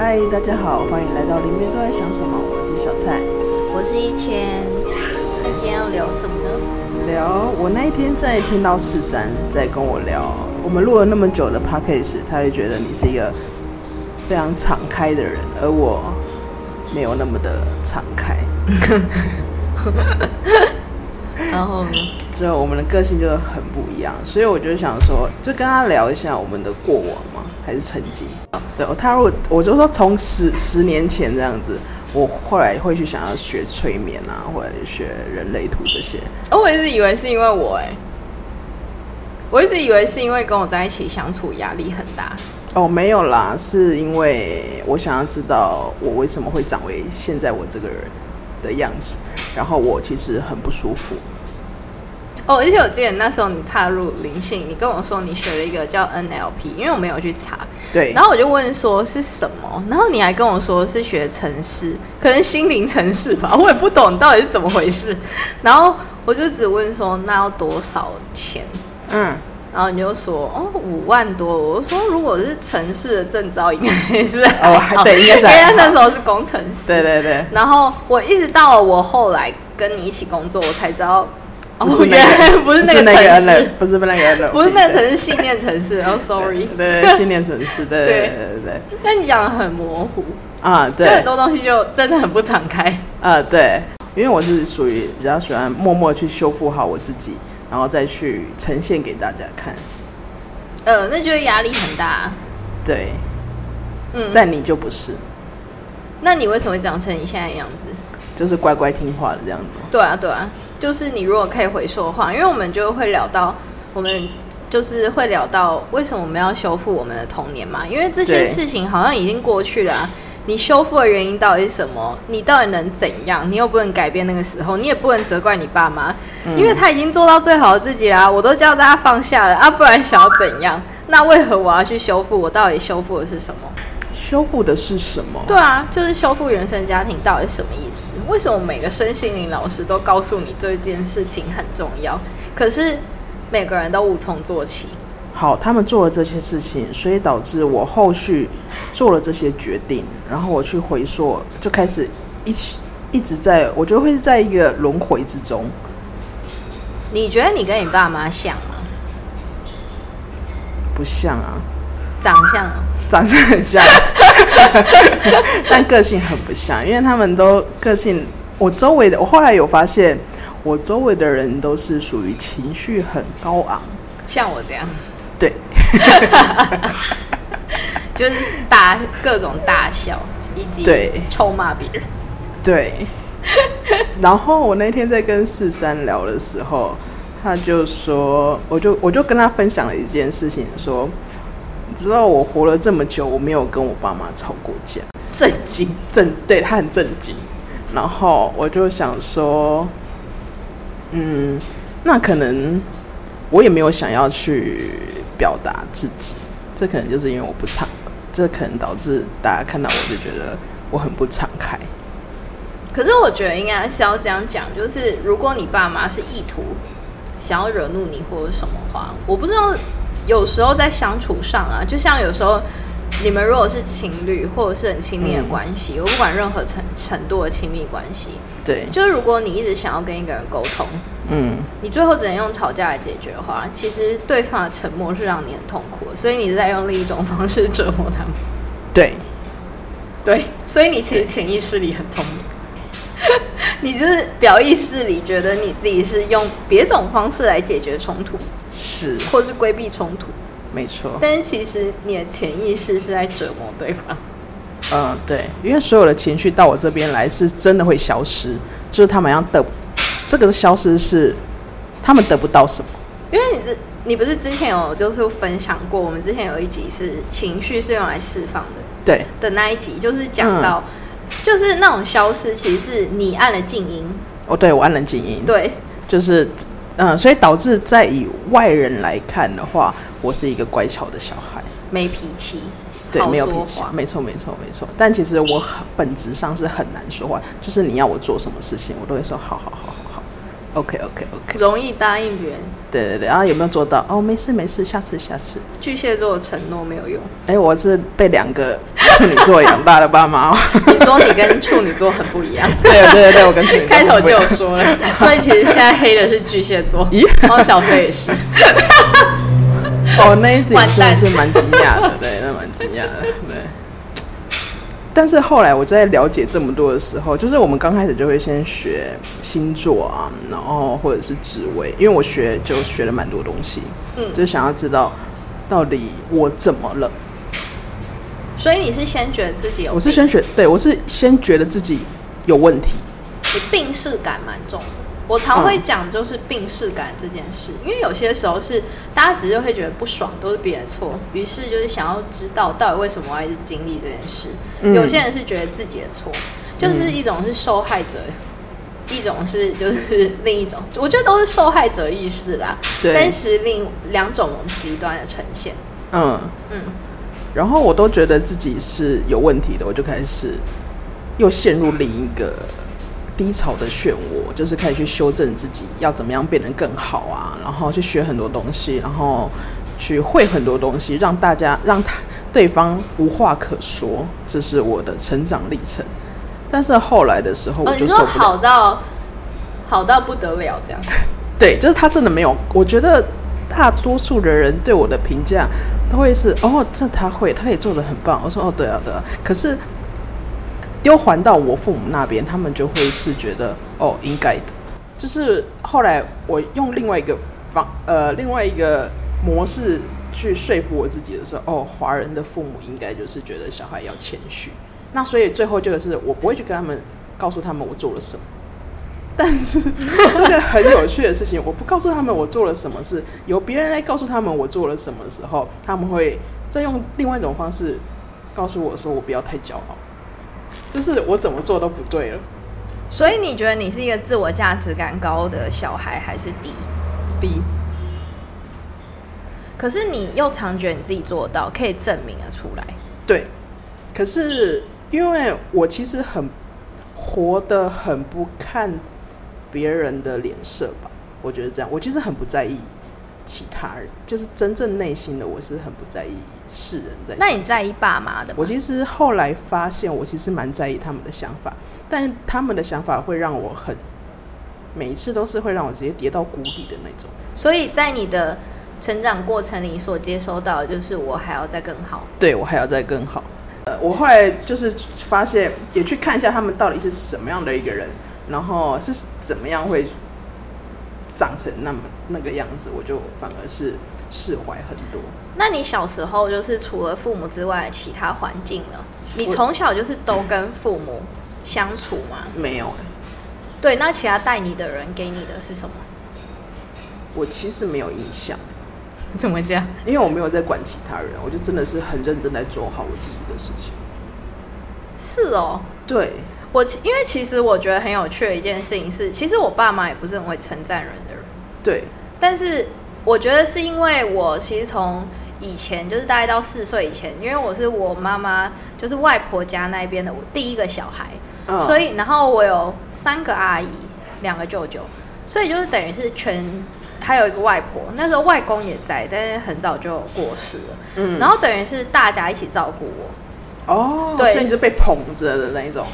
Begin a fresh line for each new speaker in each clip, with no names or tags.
嗨，大家好，欢迎来到林面都在想什么。我是小蔡，
我是一千。那今天要聊什么呢？
聊我那一天在听到四三在跟我聊，我们录了那么久的 podcast，他会觉得你是一个非常敞开的人，而我没有那么的敞开。
然后呢？
就我们的个性就很不一样，所以我就想说，就跟他聊一下我们的过往嘛，还是曾经。对，他如果我就说从十十年前这样子，我后来会去想要学催眠啊，或者学人类图这些。
哦，我一直以为是因为我哎，我一直以为是因为跟我在一起相处压力很大。
哦，没有啦，是因为我想要知道我为什么会长为现在我这个人的样子，然后我其实很不舒服。
哦，而且我记得那时候你踏入灵性，你跟我说你学了一个叫 NLP，因为我没有去查。
对。
然后我就问说是什么，然后你还跟我说是学城市，可能心灵城市吧，我也不懂到底是怎么回事。然后我就只问说那要多少钱？嗯。然后你就说哦五万多，我说如果是城市的证照应该是
哦对，应该是因
为那时候是工程师。
对对对。
然后我一直到了我后来跟你一起工作，我才知道。哦，原来不是那个城市，
不是那个，
不是那个城市，信念城市。哦，sorry，
对，信念城市，对对对对。
但你讲的很模糊
啊，对，
就很多东西就真的很不敞开。
啊，对，因为我是属于比较喜欢默默去修复好我自己，然后再去呈现给大家看。
呃，那就会压力很大。
对，嗯，但你就不是。
那你为什么会长成你现在的样子？
就是乖乖听话的这样子。
对啊，对啊，就是你如果可以回溯的话，因为我们就会聊到，我们就是会聊到为什么我们要修复我们的童年嘛？因为这些事情好像已经过去了啊。你修复的原因到底是什么？你到底能怎样？你又不能改变那个时候，你也不能责怪你爸妈，因为他已经做到最好的自己啦。我都叫大家放下了啊，不然想要怎样？那为何我要去修复？我到底修复的是什么？
修复的是什么？
对啊，就是修复原生家庭到底什么意思？为什么每个身心灵老师都告诉你这件事情很重要，可是每个人都无从做起？
好，他们做了这些事情，所以导致我后续做了这些决定，然后我去回溯，就开始一起一直在，我觉得会是在一个轮回之中。
你觉得你跟你爸妈像吗？
不像啊，
长相啊。
长相很像，但个性很不像，因为他们都个性。我周围的，我后来有发现，我周围的人都是属于情绪很高昂，
像我这样。
对，
就是大各种大笑，以及对臭骂别人。
对。然后我那天在跟四三聊的时候，他就说，我就我就跟他分享了一件事情，说。直到我活了这么久，我没有跟我爸妈吵过架。
震惊，
震，对，他很震惊。然后我就想说，嗯，那可能我也没有想要去表达自己，这可能就是因为我不敞，这可能导致大家看到我就觉得我很不敞开。
可是我觉得应该是要这样讲，就是如果你爸妈是意图想要惹怒你或者什么话，我不知道。有时候在相处上啊，就像有时候你们如果是情侣或者是很亲密的关系，我、嗯、不管任何程程度的亲密关系，
对，
就是如果你一直想要跟一个人沟通，嗯，你最后只能用吵架来解决的话，其实对方的沉默是让你很痛苦的，所以你是在用另一种方式折磨他们。
对，
对，所以你其实潜意识里很聪明，你就是表意识里觉得你自己是用别种方式来解决冲突。
是，
或是规避冲突，
没错。
但是其实你的潜意识是在折磨对方。
嗯，对，因为所有的情绪到我这边来，是真的会消失，就是他们要得，这个消失是他们得不到什么。
因为你是，你不是之前有就是分享过，我们之前有一集是情绪是用来释放的，
对
的那一集，就是讲到，嗯、就是那种消失，其实是你按了静音。
哦，对，我按了静音。
对，
就是。嗯，所以导致在以外人来看的话，我是一个乖巧的小孩，
没脾气，
对，没有脾气，没错，没错，没错。但其实我很本质上是很难说话，就是你要我做什么事情，我都会说好好好好好。OK OK OK，
容易答应别人。
对对对，然后有没有做到？哦，没事没事，下次下次。
巨蟹座的承诺没有用。
哎，我是被两个处女座养大的爸妈。
你说你跟处女座很不一样。
对对对对，我跟处女座。
开头就有说了，所以其实现在黑的是巨蟹座。咦，然后小飞也是。
哦，那一点真的是蛮惊讶的，对，那蛮惊讶的，对。但是后来我在了解这么多的时候，就是我们刚开始就会先学星座啊，然后或者是职位，因为我学就学了蛮多东西，嗯，就想要知道到底我怎么了。
所以你是先觉得自己有，
我是先学，对，我是先觉得自己有问题，
你病是感蛮重的。我常会讲，就是病逝感这件事，因为有些时候是大家只是会觉得不爽，都是别人错，于是就是想要知道到底为什么我要一直经历这件事。嗯、有些人是觉得自己的错，就是一种是受害者，嗯、一种是就是另一种，我觉得都是受害者意识啦。对，但是另两种极端的呈现。嗯嗯，
然后我都觉得自己是有问题的，我就开始又陷入另一个。低潮的漩涡，就是开始去修正自己，要怎么样变得更好啊？然后去学很多东西，然后去会很多东西，让大家让他对方无话可说，这是我的成长历程。但是后来的时候，我就受不了。哦，
好到好到不得了这样？
对，就是他真的没有。我觉得大多数的人对我的评价都会是：哦，这他会，他也做的很棒。我说：哦，对啊，对啊。可是。丢还到我父母那边，他们就会是觉得哦，应该的。就是后来我用另外一个方呃另外一个模式去说服我自己的时候，哦，华人的父母应该就是觉得小孩要谦虚。那所以最后就是我不会去跟他们告诉他们我做了什么，但是这个很有趣的事情，我不告诉他们我做了什么事，由别人来告诉他们我做了什么时候，他们会再用另外一种方式告诉我说我不要太骄傲。就是我怎么做都不对了，
所以你觉得你是一个自我价值感高的小孩，还是低？
低。
可是你又常觉得你自己做得到，可以证明了出来。
对。可是因为我其实很活得很不看别人的脸色吧，我觉得这样，我其实很不在意。其他人就是真正内心的，我是很不在意世人在。
那你在意爸妈的？
我其实后来发现，我其实蛮在意他们的想法，但他们的想法会让我很，每一次都是会让我直接跌到谷底的那种。
所以在你的成长过程里所接收到的就是我还要再更好。
对，我还要再更好。呃，我后来就是发现，也去看一下他们到底是什么样的一个人，然后是怎么样会。长成那么那个样子，我就反而是释怀很多。
那你小时候就是除了父母之外，其他环境呢？你从小就是都跟父母相处吗？
没有欸。
对，那其他带你的人给你的是什么？
我其实没有印象。
怎么讲？
因为我没有在管其他人，我就真的是很认真在做好我自己的事情。
是哦。
对。
我因为其实我觉得很有趣的一件事情是，其实我爸妈也不是很会称赞人。
对。
但是我觉得是因为我其实从以前就是大概到四岁以前，因为我是我妈妈就是外婆家那边的我第一个小孩，哦、所以然后我有三个阿姨，两个舅舅，所以就是等于是全还有一个外婆，那时候外公也在，但是很早就过世了。嗯。然后等于是大家一起照顾我。
哦。对。所以你是被捧着的那一种。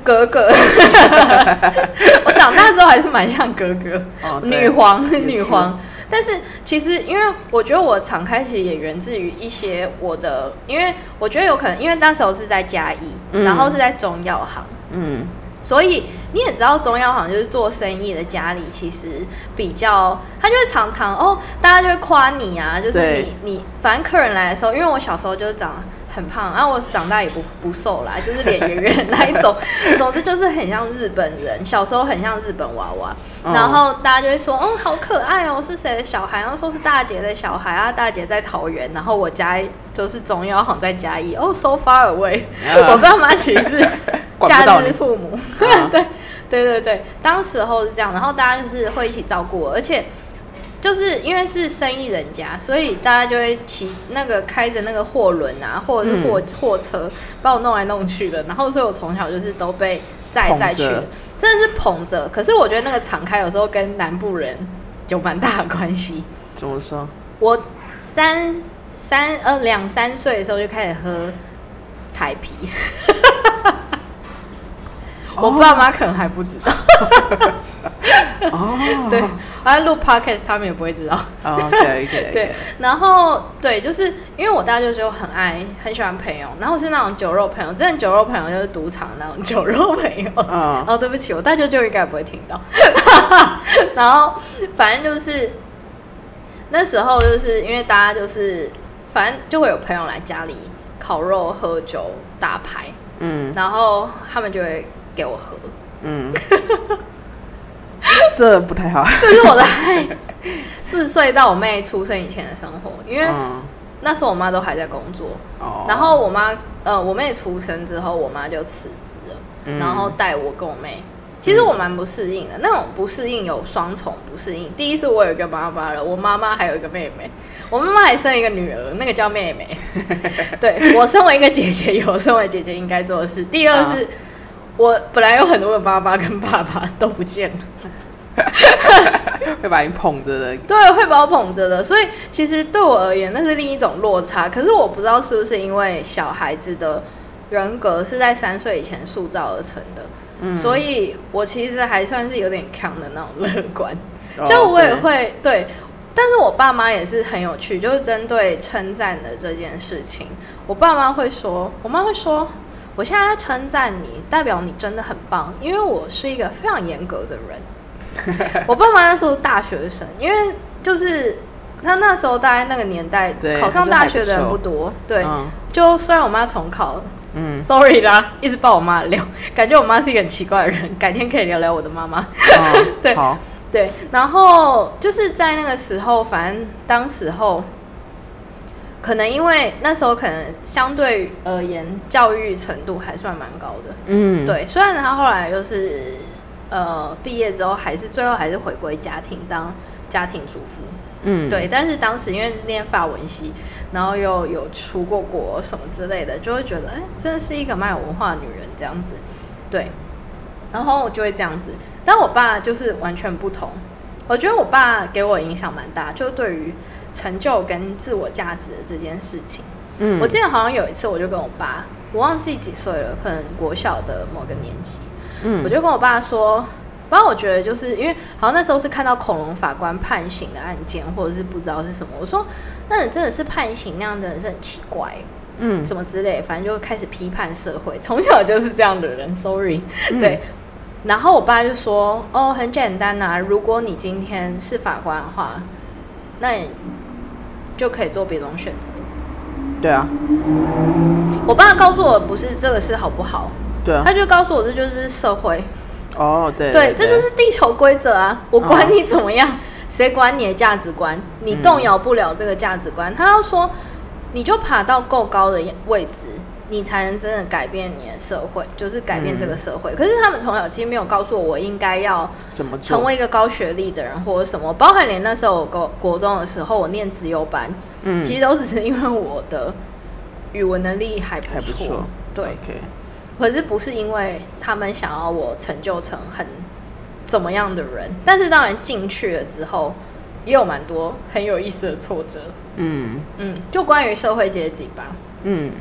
哥哥，我长大之后还是蛮像哥哥，哦、女皇，女皇。但是其实，因为我觉得我敞开其实也源自于一些我的，因为我觉得有可能，因为那时候是在嘉义，嗯、然后是在中药行，嗯，所以你也知道中药行就是做生意的家里，其实比较，他就会常常哦，大家就会夸你啊，就是你你，反正客人来的时候，因为我小时候就是长。很胖，然后我长大也不不瘦啦，就是脸圆圆那一种。总之就是很像日本人，小时候很像日本娃娃。然后大家就会说：“哦，好可爱哦，是谁的小孩？”然后说是大姐的小孩啊，大姐在桃园，然后我家就是中药行在嘉义。哦，so far away。我爸妈其实是 假日父母。对对对对，当时候是这样，然后大家就是会一起照顾我，而且。就是因为是生意人家，所以大家就会骑那个开着那个货轮啊，或者是货货车，把我弄来弄去的。然后，所以我从小就是都被载载去，真的是捧着。可是我觉得那个敞开有时候跟南部人有蛮大的关系。
怎么说？
我三三呃两三岁的时候就开始喝台啤，我爸妈可能还不知道。
哦，
对。啊，录 podcast 他们也不会知道。
Oh, OK OK。
对，然后对，就是因为我大舅舅很爱很喜欢朋友，然后是那种酒肉朋友，真的酒肉朋友就是赌场那种酒肉朋友。嗯。哦，对不起，我大舅舅应该不会听到。然后反正就是那时候，就是因为大家就是反正就会有朋友来家里烤肉、喝酒、打牌。嗯。然后他们就会给我喝。嗯。
这不太好。
这是我的四岁到我妹出生以前的生活，因为那时候我妈都还在工作。哦。然后我妈呃，我妹出生之后，我妈就辞职了，嗯、然后带我跟我妹。其实我蛮不适应的，那种不适应有双重不适应。第一是我有一个妈妈了，我妈妈还有一个妹妹，我妈妈还生一个女儿，那个叫妹妹。对，我身为一个姐姐，有身为姐姐应该做的事。第二是，我本来有很多的妈妈跟爸爸都不见了。
会把你捧着的，
对，会把我捧着的。所以其实对我而言，那是另一种落差。可是我不知道是不是因为小孩子的人格是在三岁以前塑造而成的，嗯，所以我其实还算是有点强的那种乐观。就我也会对，对，但是我爸妈也是很有趣，就是针对称赞的这件事情，我爸妈会说，我妈会说，我现在要称赞你，代表你真的很棒，因为我是一个非常严格的人。我爸妈那时候大学生，因为就是他那时候大概那个年代，考上大学的人不多。对，嗯、就虽然我妈重考了，嗯，sorry 啦，一直抱我妈聊，感觉我妈是一个很奇怪的人。改天可以聊聊我的妈妈。嗯、对，好，对，然后就是在那个时候，反正当时候可能因为那时候可能相对而言教育程度还算蛮高的，嗯，对，虽然他后来就是。呃，毕业之后还是最后还是回归家庭当家庭主妇，嗯，对。但是当时因为是念法文系，然后又有出过国什么之类的，就会觉得哎、欸，真的是一个蛮有文化的女人这样子，对。然后我就会这样子，但我爸就是完全不同。我觉得我爸给我影响蛮大，就对于成就跟自我价值的这件事情。嗯，我记得好像有一次，我就跟我爸，我忘记几岁了，可能国小的某个年级。嗯，我就跟我爸说，不然我觉得就是因为好像那时候是看到恐龙法官判刑的案件，或者是不知道是什么。我说，那你真的是判刑那样的人是很奇怪，嗯，什么之类，反正就开始批判社会。从小就是这样的人，sorry，嗯，对。然后我爸就说，哦，很简单呐，如果你今天是法官的话，那你就可以做别种选择。
对啊，
我爸告诉我不是这个是好不好？
对啊，
他就告诉我，这就是社会。
哦，对，对，
对，这就是地球规则啊！我管你怎么样，谁管你的价值观？你动摇不了这个价值观。他要说，你就爬到够高的位置，你才能真的改变你的社会，就是改变这个社会。可是他们从小其实没有告诉我，我应该要怎么成为一个高学历的人，或者什么。包含连那时候我国国中的时候，我念资优班，嗯，其实都只是因为我的语文能力还不错，对。可是不是因为他们想要我成就成很怎么样的人，但是当然进去了之后，也有蛮多很有意思的挫折。嗯嗯，就关于社会阶级吧。嗯，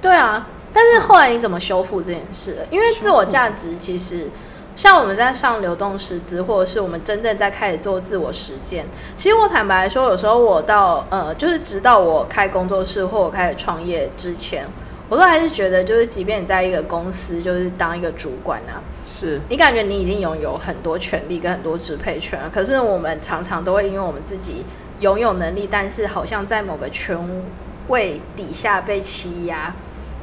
对啊。但是后来你怎么修复这件事？因为自我价值其实，像我们在上流动师资，或者是我们真正在开始做自我实践。其实我坦白说，有时候我到呃，就是直到我开工作室或我开始创业之前。我都还是觉得，就是即便你在一个公司，就是当一个主管啊，是你感觉你已经拥有很多权利跟很多支配权了。可是我们常常都会因为我们自己拥有能力，但是好像在某个权位底下被欺压，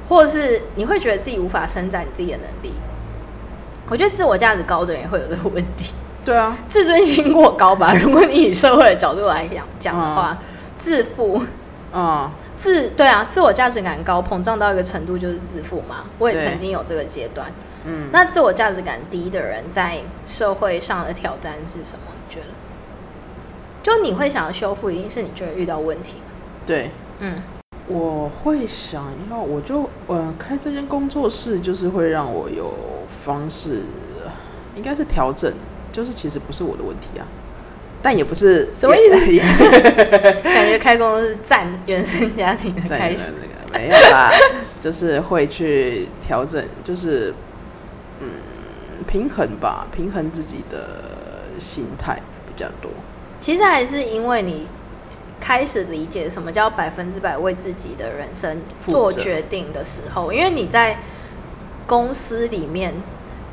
或者是你会觉得自己无法伸展你自己的能力。我觉得自我价值高的人也会有这个问题。对啊，自尊心过高吧？如果你以社会的角度来讲讲的话，嗯、自负，嗯。自对啊，自我价值感高，膨胀到一个程度就是自负嘛。我也曾经有这个阶段。嗯，那自我价值感低的人在社会上的挑战是什么？你觉得？就你会想要修复，一定是你觉得遇到问题。
对，嗯，我会想要，我就呃开这间工作室，就是会让我有方式，应该是调整，就是其实不是我的问题啊，但也不是
什么意思？感觉开工作室占原生家庭的开始，
没有啦，就是会去调整，就是嗯平衡吧，平衡自己的心态比较多。
其实还是因为你。开始理解什么叫百分之百为自己的人生做决定的时候，因为你在公司里面，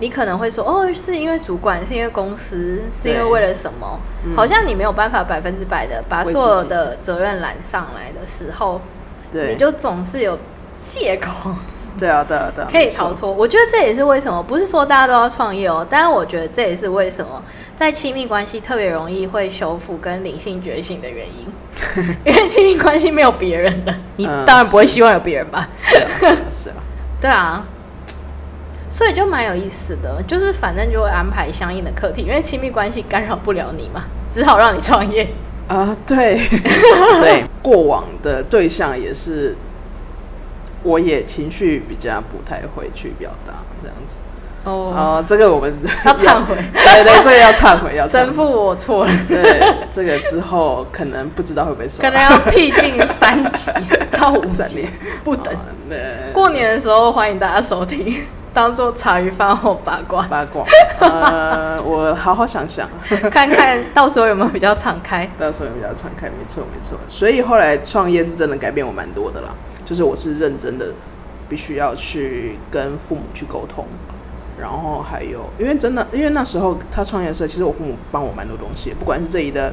你可能会说：“哦，是因为主管，是因为公司，是因为为了什么？”嗯、好像你没有办法百分之百的把所有的责任揽上来的时候，对，你就总是有借口。
对啊，对啊，对啊，
可以逃脱。我觉得这也是为什么，不是说大家都要创业哦，但是我觉得这也是为什么在亲密关系特别容易会修复跟灵性觉醒的原因。因为亲密关系没有别人了，你当然不会希望有别人吧？
是啊，是啊，是啊，
对啊，所以就蛮有意思的，就是反正就会安排相应的课题，因为亲密关系干扰不了你嘛，只好让你创业。
啊。对，对，过往的对象也是。我也情绪比较不太会去表达这样子。哦，哦，这个我们
要忏悔，
对对，这个要忏悔，要
神父我错了，
对，这个之后可能不知道会不会收，
可能要毕竟三级到五级。不等，过年的时候欢迎大家收听，当做茶余饭后八卦。
八卦，呃，我好好想想，
看看到时候有没有比较敞开，
到时候有比较敞开，没错没错，所以后来创业是真的改变我蛮多的啦。就是我是认真的，必须要去跟父母去沟通，然后还有，因为真的，因为那时候他创业的时候，其实我父母帮我蛮多东西，不管是这里的，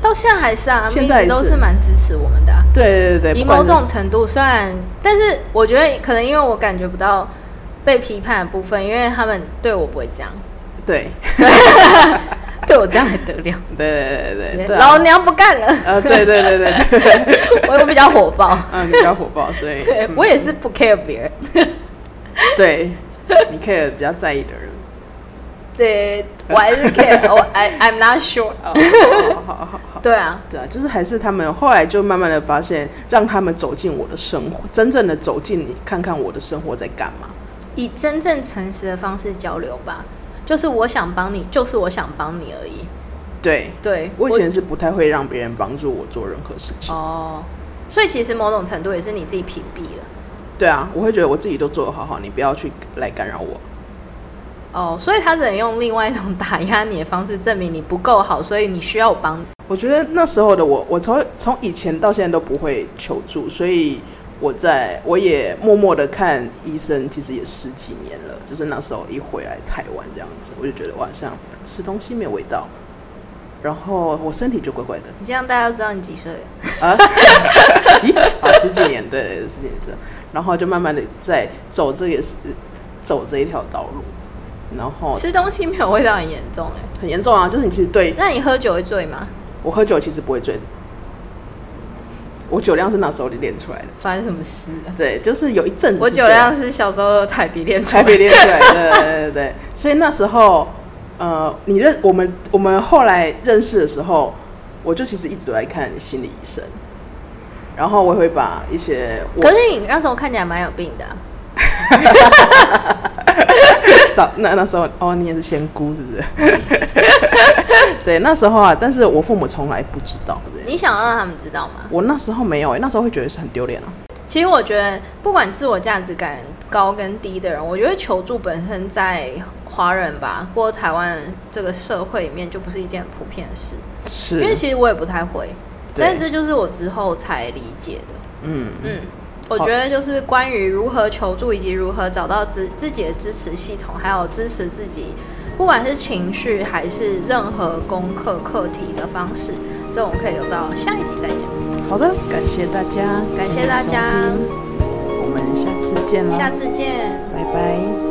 到现在还是啊，
现在
都是蛮支持我们的啊。
对对对对，
以某种程度算，但是我觉得可能因为我感觉不到被批判的部分，因为他们对我不会这样。
对。
对我这样还得了？
对对对对，对
老娘不干了。
呃，对对对对对，
我我比较火爆，
嗯，比较火爆，所以
对、嗯、我也是不 care 别人。
对，你 care 比较在意的人。
对，我还是 care，我 I I'm not sure。
好好好好，
对啊，
对啊，就是还是他们后来就慢慢的发现，让他们走进我的生活，真正的走进你，看看我的生活在干嘛，
以真正诚实的方式交流吧。就是我想帮你，就是我想帮你而已。
对
对，
我以前是不太会让别人帮助我做任何事情。
哦，所以其实某种程度也是你自己屏蔽了。
对啊，我会觉得我自己都做得好好，你不要去来干扰我。
哦，所以他只能用另外一种打压你的方式证明你不够好，所以你需要我帮你。
我觉得那时候的我，我从从以前到现在都不会求助，所以。我在我也默默的看医生，其实也十几年了。就是那时候一回来台湾这样子，我就觉得我好像吃东西没有味道，然后我身体就怪怪的。
你这样大家都知道你几岁？
啊？咦？啊，十几年，对，十几年然后就慢慢的在走这也是走这一条道路，然后
吃东西没有味道很严重哎，
很严重啊！就是你其实对，
那你喝酒会醉吗？
我喝酒其实不会醉。我酒量是那时候练出来的。
发生什么事？
对，就是有一阵子。
我酒量是小时候台笔练出来的。
台啤练出来的，对对对对。所以那时候，呃，你认我们，我们后来认识的时候，我就其实一直都在看心理医生，然后我也会把一些。
可是你那时候看起来蛮有病的啊。
早那那时候哦，你也是仙姑是不是？对，那时候啊，但是我父母从来不知道。
你想让他们知道吗？
我那时候没有、欸，那时候会觉得是很丢脸啊。
其实我觉得，不管自我价值感高跟低的人，我觉得求助本身在华人吧，或台湾这个社会里面，就不是一件很普遍的事。
是，
因为其实我也不太会，但是这就是我之后才理解的。嗯嗯。我觉得就是关于如何求助，以及如何找到自自己的支持系统，还有支持自己，不管是情绪还是任何功课课题的方式，这我们可以留到下一集再讲。
好的，感谢大家，
感谢大家，
我们下次见了，
下次见，
拜拜。